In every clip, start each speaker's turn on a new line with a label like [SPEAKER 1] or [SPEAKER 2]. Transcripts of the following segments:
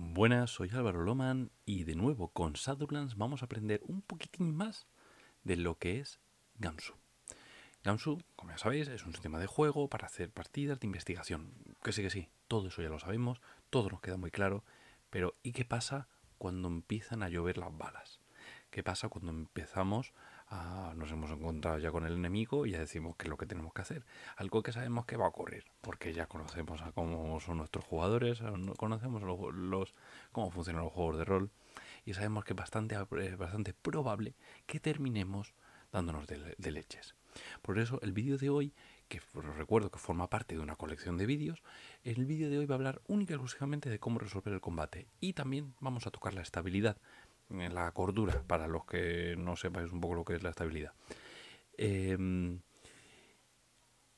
[SPEAKER 1] Buenas, soy Álvaro Loman y de nuevo con Shadowlands vamos a aprender un poquitín más de lo que es Gamsu. Gamsu, como ya sabéis, es un sistema de juego para hacer partidas de investigación. Que sí, que sí, todo eso ya lo sabemos, todo nos queda muy claro, pero ¿y qué pasa cuando empiezan a llover las balas? ¿Qué pasa cuando empezamos nos hemos encontrado ya con el enemigo y ya decimos qué es lo que tenemos que hacer? Algo que sabemos que va a ocurrir, porque ya conocemos a cómo son nuestros jugadores, conocemos los, cómo funcionan los juegos de rol y sabemos que es bastante, bastante probable que terminemos dándonos de, leches. Por eso el vídeo de hoy, que os recuerdo que forma parte de una colección de vídeos, el vídeo de hoy va a hablar única y exclusivamente de cómo resolver el combate y también vamos a tocar la estabilidad, la cordura, para los que no sepáis un poco lo que es la estabilidad. Em,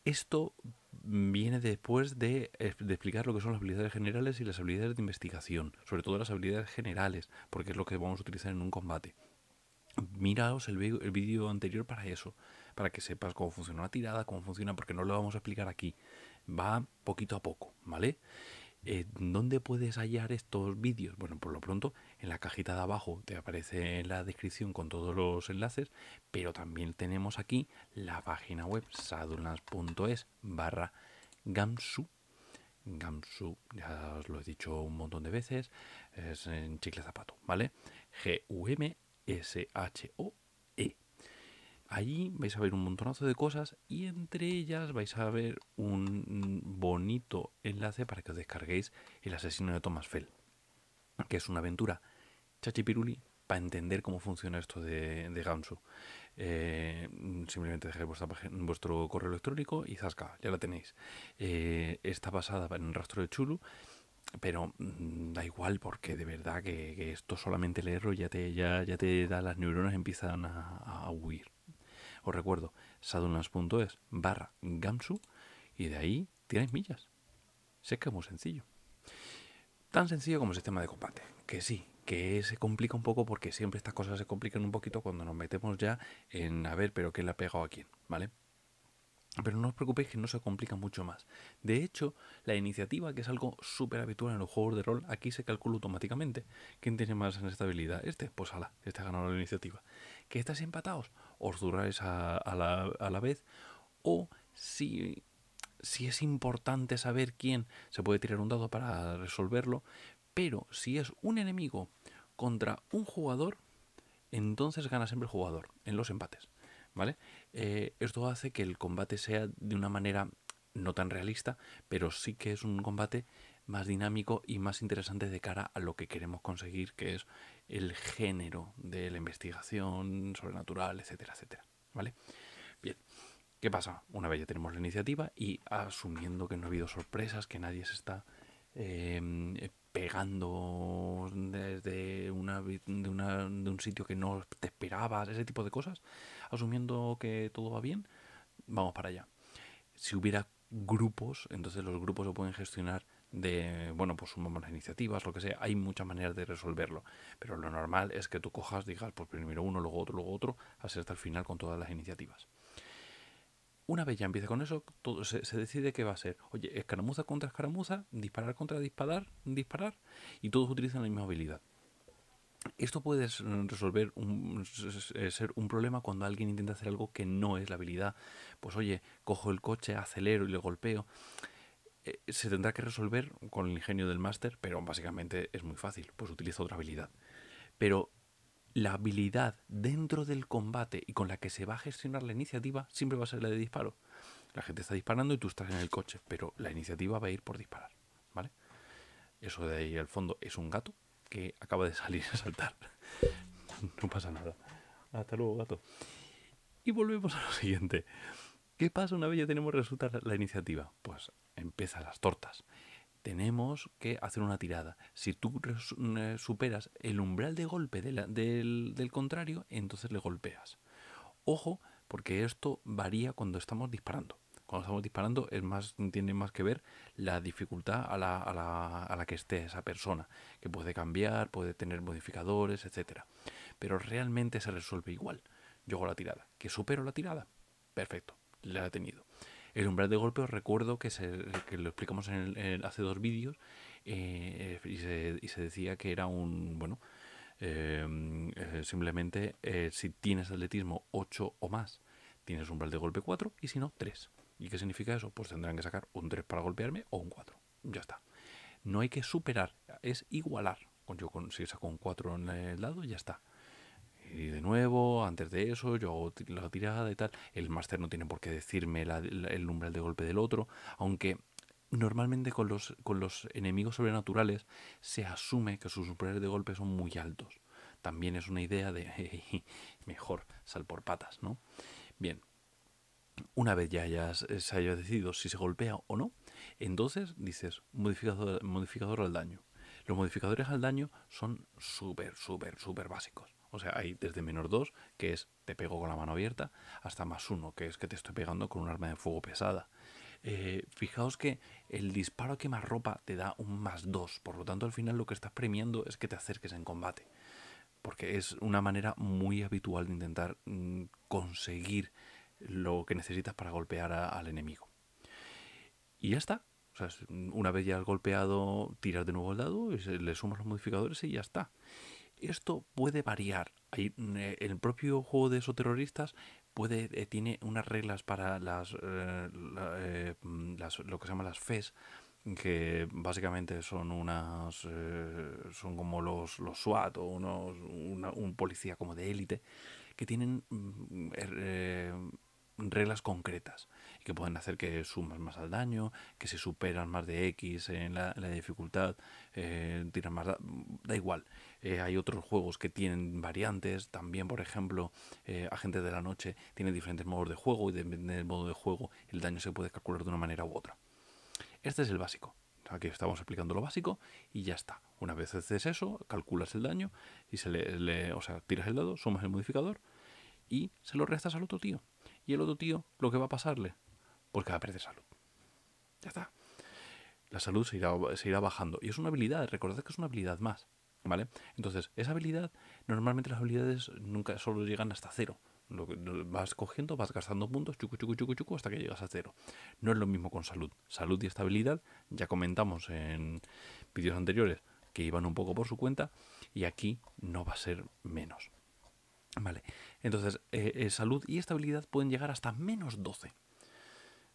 [SPEAKER 1] esto viene después de, de, explicar lo que son las habilidades generales y las habilidades de investigación, sobre todo las habilidades generales, porque es lo que vamos a utilizar en un combate. Miraos el, el vídeo anterior para eso, para que sepas cómo funciona una tirada, cómo funciona, porque no lo vamos a explicar aquí. Va poquito a poco, ¿vale? Eh, ¿Dónde puedes hallar estos vídeos? Bueno, por lo pronto en la cajita de abajo te aparece la descripción con todos los enlaces, pero también tenemos aquí la página web sadulnas.es barra gamsu. Gamsu, ya os lo he dicho un montón de veces, es en chicle zapato, ¿vale? G-U-M-S-H-O Allí vais a ver un montonazo de cosas y entre ellas vais a ver un bonito enlace para que os descarguéis El asesino de Thomas Fell, que es una aventura chachipiruli para entender cómo funciona esto de, de Gansu. Eh, simplemente vuestra vuestro correo electrónico y zasca, ya la tenéis. Eh, está basada en el rastro de Chulu, pero mm, da igual porque de verdad que, esto solamente leerlo ya te, ya, ya te da las neuronas empiezan a huir. Os recuerdo, sadunlas.es barra Gamsu y de ahí tienes millas. Sé que es muy sencillo. Tan sencillo como el sistema de combate. Que sí, que se complica un poco porque siempre estas cosas se complican un poquito cuando nos metemos ya en a ver, pero quién le ha pegado a quién, ¿vale? Pero no os preocupéis que no se complica mucho más. De hecho, la iniciativa, que es algo súper habitual en los juegos de rol, aquí se calcula automáticamente. ¿Quién tiene más estabilidad? Este, pues ala, este ha ganado la iniciativa. ¿Que estáis empatados? Os duráis a, la, a la vez. O si, si es importante saber quién, se puede tirar un dado para resolverlo. Pero si es un enemigo contra un jugador, entonces gana siempre el jugador en los empates. ¿vale? Eh, esto hace que el combate sea de una manera no tan realista, pero sí que es un combate más dinámico y más interesante de cara a lo que queremos conseguir, que es el género de la investigación sobrenatural, etcétera, etcétera, ¿vale? Bien, ¿qué pasa? Una vez ya tenemos la iniciativa y asumiendo que no ha habido sorpresas, que nadie se está em, pegando desde una, de, un sitio que no te esperabas, ese tipo de cosas, asumiendo que todo va bien, vamos para allá. Si hubiera grupos, entonces los grupos se pueden gestionar de, bueno, pues sumamos las iniciativas, lo que sea, hay muchas maneras de resolverlo, pero lo normal es que tú cojas, digas, pues primero uno, luego otro, luego otro, hasta el final con todas las iniciativas. Una vez ya empiece con eso, todo se, decide qué va a ser. Oye, escaramuza contra escaramuza, disparar contra disparar, disparar, y todos utilizan la misma habilidad. Esto puede resolver ser un problema cuando alguien intenta hacer algo que no es la habilidad. Pues oye, cojo el coche, acelero y le golpeo. Eh, se tendrá que resolver con el ingenio del máster, pero básicamente es muy fácil, pues utiliza otra habilidad. Pero la habilidad dentro del combate y con la que se va a gestionar la iniciativa siempre va a ser la de disparo. La gente está disparando y tú estás en el coche, pero la iniciativa va a ir por disparar, ¿vale? Eso de ahí al fondo es un gato que acaba de salir a saltar. No pasa nada. Hasta luego, gato. Y volvemos a lo siguiente. ¿Qué pasa una vez ya tenemos resultar la iniciativa? Pues empiezan las tortas tenemos que hacer una tirada. Si tú eh, superas el umbral de golpe del, contrario, entonces le golpeas. Ojo, porque esto varía cuando estamos disparando. Cuando estamos disparando es más, tiene más que ver la dificultad a la, a, la, a la que esté esa persona, que puede cambiar, puede tener modificadores, etc. Pero realmente se resuelve igual. Yo hago la tirada. ¿Que supero la tirada? Perfecto, la he tenido. El umbral de golpe os recuerdo que, se, que lo explicamos en hace dos vídeos, eh, y, se, y, se, decía que era un, bueno, em, eh, simplemente eh, si tienes atletismo 8 o más, tienes umbral de golpe 4 y si no, 3. ¿Y qué significa eso? Pues tendrán que sacar un 3 para golpearme o un 4. Ya está. No hay que superar, es igualar. Yo con, si saco un 4 en el lado, ya está. Y de nuevo, antes de eso, yo hago la tirada y tal. El máster no tiene por qué decirme el umbral de golpe del otro, aunque normalmente con los, con los enemigos sobrenaturales se asume que sus umbrales de golpe son muy altos. También es una idea de mejor sal por patas, ¿no? Bien, una vez ya hayas, se haya decidido si se golpea o no, entonces dices modificador, modificador al daño. Los modificadores al daño son súper, súper, súper básicos. O sea, hay desde menos 2, que es te pego con la mano abierta, hasta más 1, que es que te estoy pegando con un arma de fuego pesada. Eh, fijaos que el disparo que más ropa te da un más 2, por lo tanto al final lo que estás premiando es que te acerques en combate. Porque es una manera muy habitual de intentar mm, conseguir lo que necesitas para golpear al enemigo. Y ya está. O sea, una vez ya has golpeado, tiras de nuevo el dado, y le sumas los modificadores y ya está. Esto puede variar. Mm, eh, el propio juego de esos terroristas puede, eh, tiene unas reglas para las, eh, mm, las, lo que se llama las FES, que básicamente son unas son como los, los SWAT o unos, un policía como de élite que tienen mm, er, reglas concretas que pueden hacer que sumas más al daño, que si superas más de X en la, dificultad, eh, tiras más... Da, igual. Eh, hay otros juegos que tienen variantes. También, por ejemplo, eh, Agentes de la Noche tiene diferentes modos de juego y depende del modo de juego el daño se puede calcular de una manera u otra. Este es el básico. Aquí estamos explicando lo básico y ya está. Una vez haces eso, calculas el daño y se le, o sea, tiras el dado, sumas el modificador y se lo restas al otro tío. Y el otro tío, lo que va a pasarle, pues que va a perder salud. Ya está. La salud se irá, se irá bajando. Y es una habilidad, recordad que es una habilidad más. ¿Vale? Entonces, esa habilidad, normalmente las habilidades nunca solo llegan hasta cero. Lo vas cogiendo, vas gastando puntos, chucu, chucu, chucu, chucu, hasta que llegas a cero. No es lo mismo con salud. Salud y estabilidad, ya comentamos en vídeos anteriores que iban un poco por su cuenta, y aquí no va a ser menos. Vale, entonces eh, eh, salud y estabilidad pueden llegar hasta menos 12.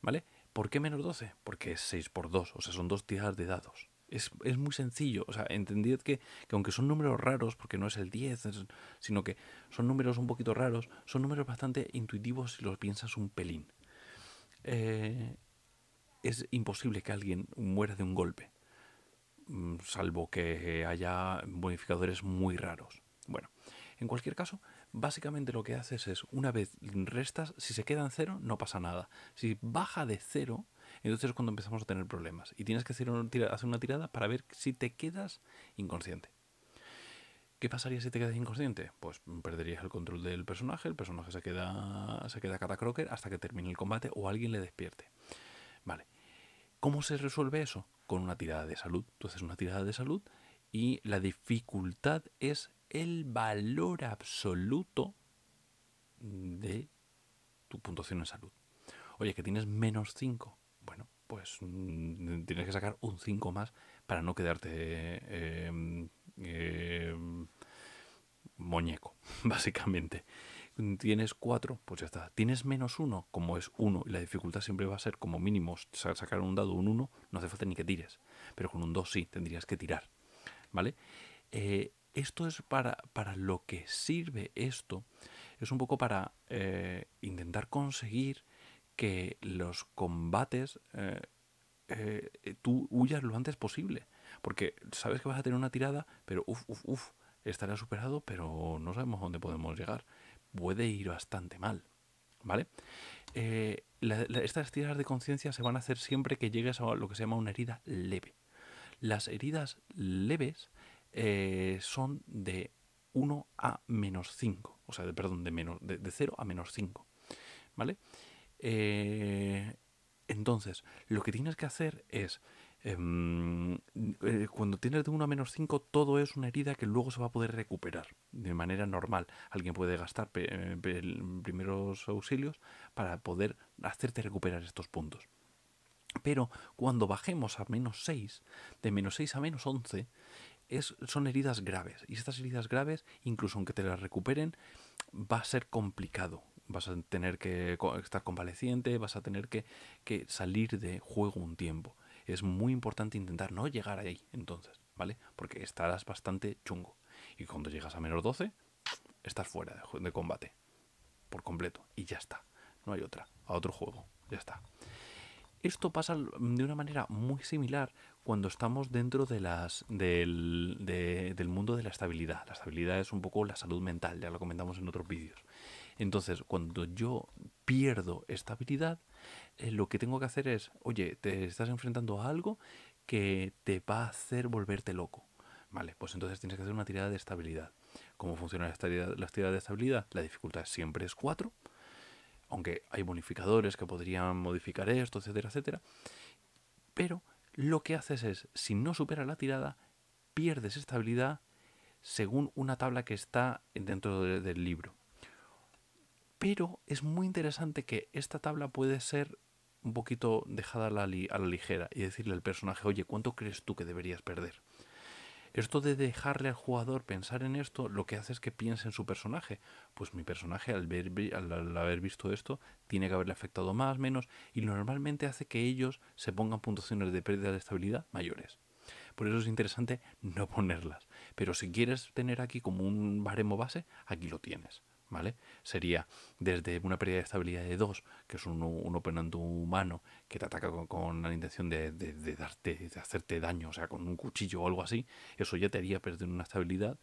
[SPEAKER 1] ¿Vale? ¿Por qué menos 12? Porque es 6 por 2, o sea, son dos tiradas de dados. Es, muy sencillo, o sea, entendid que, aunque son números raros, porque no es el 10, sino que son números un poquito raros, son números bastante intuitivos si los piensas un pelín. Eh, es imposible que alguien muera de un golpe, mm, salvo que haya bonificadores muy raros. Bueno, en cualquier caso, básicamente lo que haces es, una vez restas, si se queda en cero, no pasa nada. Si baja de cero, entonces es cuando empezamos a tener problemas. Y tienes que hacer una, tirada para ver si te quedas inconsciente. ¿Qué pasaría si te quedas inconsciente? Pues perderías el control del personaje, el personaje se queda, se queda catacroker hasta que termine el combate o alguien le despierte. Vale. ¿Cómo se resuelve eso? Con una tirada de salud. Tú haces una tirada de salud y la dificultad es el valor absoluto de tu puntuación en salud. Oye, que tienes menos 5. Bueno, pues mm, tienes que sacar un 5 más para no quedarte em, em, muñeco, básicamente. Tienes 4, pues ya está. Tienes menos 1, como es 1 y la dificultad siempre va a ser como mínimo sacar un dado un 1, no hace falta ni que tires. Pero con un 2 sí, tendrías que tirar. ¿Vale? Eh, esto es para, para lo que sirve esto, es un poco para eh, intentar conseguir que los combates eh, eh, tú huyas lo antes posible. Porque sabes que vas a tener una tirada, pero uff, uff, uff, estará superado, pero no sabemos dónde podemos llegar. Puede ir bastante mal. ¿Vale? estas tiradas de conciencia se van a hacer siempre que llegues a lo que se llama una herida leve. Las heridas leves eh, son de 1 a menos 5. O sea, de, perdón, de, menos, de, 0 a menos 5. ¿Vale? Eh, entonces, lo que tienes que hacer es, em, eh, cuando tienes de 1 a menos 5, todo es una herida que luego se va a poder recuperar de manera normal. Alguien puede gastar primeros auxilios para poder hacerte recuperar estos puntos. Pero cuando bajemos a menos 6, de menos 6 a menos 11, es, son heridas graves. Y estas heridas graves, incluso aunque te las recuperen, va a ser complicado. Vas a tener que estar convaleciente, vas a tener que, salir de juego un tiempo. Es muy importante intentar no llegar ahí entonces, ¿vale? Porque estarás bastante chungo. Y cuando llegas a menos 12, estás fuera de, de combate. Por completo. Y ya está. No hay otra. A otro juego. Ya está. Esto pasa de una manera muy similar cuando estamos dentro de las, del, del, mundo de la estabilidad. La estabilidad es un poco la salud mental, ya lo comentamos en otros vídeos. Entonces, cuando yo pierdo estabilidad, eh, lo que tengo que hacer es, oye, te estás enfrentando a algo que te va a hacer volverte loco. Vale, pues entonces tienes que hacer una tirada de estabilidad. ¿Cómo funciona la tirada, la tirada de estabilidad? La dificultad siempre es 4 aunque hay bonificadores que podrían modificar esto, etcétera, etcétera. Pero lo que haces es, si no superas la tirada, pierdes estabilidad según una tabla que está dentro del libro. Pero es muy interesante que esta tabla puede ser un poquito dejada a la ligera y decirle al personaje, oye, ¿cuánto crees tú que deberías perder? Esto de dejarle al jugador pensar en esto, lo que hace es que piense en su personaje. Pues mi personaje, al, ver, al, haber visto esto, tiene que haberle afectado más, menos, y normalmente hace que ellos se pongan puntuaciones de pérdida de estabilidad mayores. Por eso es interesante no ponerlas. Pero si quieres tener aquí como un baremo base, aquí lo tienes. ¿Vale? Sería desde una pérdida de estabilidad de 2, que es un, un humano que te ataca con, la intención de, darte, de hacerte daño, o sea, con un cuchillo o algo así, eso ya te haría perder una estabilidad,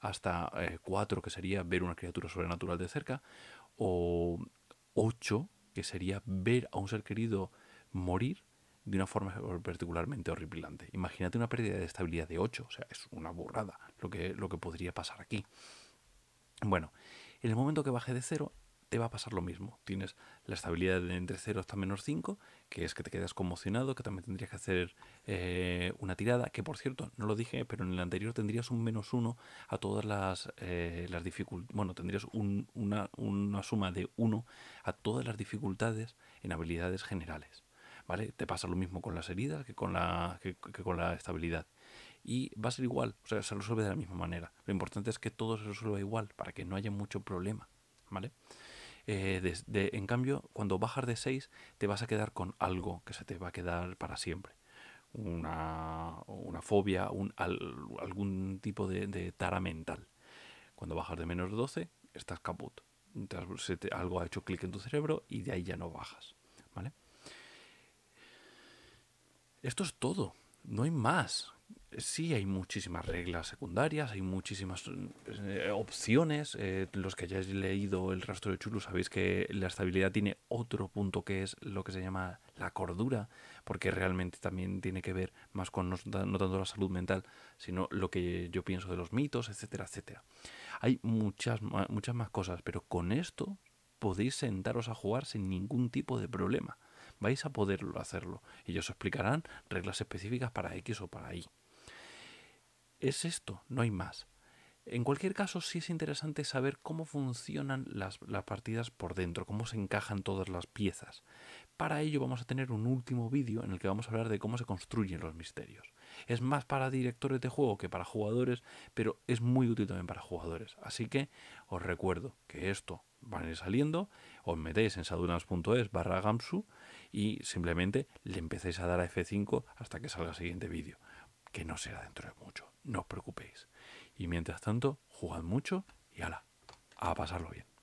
[SPEAKER 1] hasta 4, eh, que sería ver una criatura sobrenatural de cerca, o 8, que sería ver a un ser querido morir de una forma particularmente horripilante. Imagínate una pérdida de estabilidad de 8, o sea, es una burrada lo que, lo que podría pasar aquí. Bueno, en el momento que baje de 0, te va a pasar lo mismo. Tienes la estabilidad de entre 0 hasta menos 5, que es que te quedas conmocionado, que también tendrías que hacer eh, una tirada, que por cierto, no lo dije, pero en el anterior tendrías un menos 1 a todas las, eh, las dificultades. Bueno, tendrías una, una suma de 1 a todas las dificultades en habilidades generales. ¿Vale? Te pasa lo mismo con las heridas que con la, que con la estabilidad y va a ser igual, o sea, se resuelve de la misma manera. Lo importante es que todo se resuelva igual para que no haya mucho problema, ¿vale? Eh, en cambio, cuando bajas de 6, te vas a quedar con algo que se te va a quedar para siempre. Una, una fobia, un, algún tipo de, tara mental. Cuando bajas de menos 12, estás caput. algo ha hecho clic en tu cerebro y de ahí ya no bajas. ¿Vale? Esto es todo. No hay más sí hay muchísimas reglas secundarias, hay muchísimas eh, opciones. Eh, los que hayáis leído el rastro de Chulu sabéis que la estabilidad tiene otro punto que es lo que se llama la cordura, porque realmente también tiene que ver más con no, tanto la salud mental, sino lo que yo pienso de los mitos, etcétera, etcétera. Hay muchas, muchas más cosas, pero con esto podéis sentaros a jugar sin ningún tipo de problema vais a poderlo hacerlo. Y ellos os explicarán reglas específicas para X o para Y. Es esto, no hay más. En cualquier caso, sí es interesante saber cómo funcionan las, partidas por dentro, cómo se encajan todas las piezas. Para ello vamos a tener un último vídeo en el que vamos a hablar de cómo se construyen los misterios. Es más para directores de juego que para jugadores, pero es muy útil también para jugadores. Así que os recuerdo que esto va a ir saliendo, os metéis en sadunas.es barra gamsu y simplemente le empecéis a dar a F5 hasta que salga el siguiente vídeo, que no será dentro de mucho, no os preocupéis. Y mientras tanto, jugad mucho y ala, a pasarlo bien.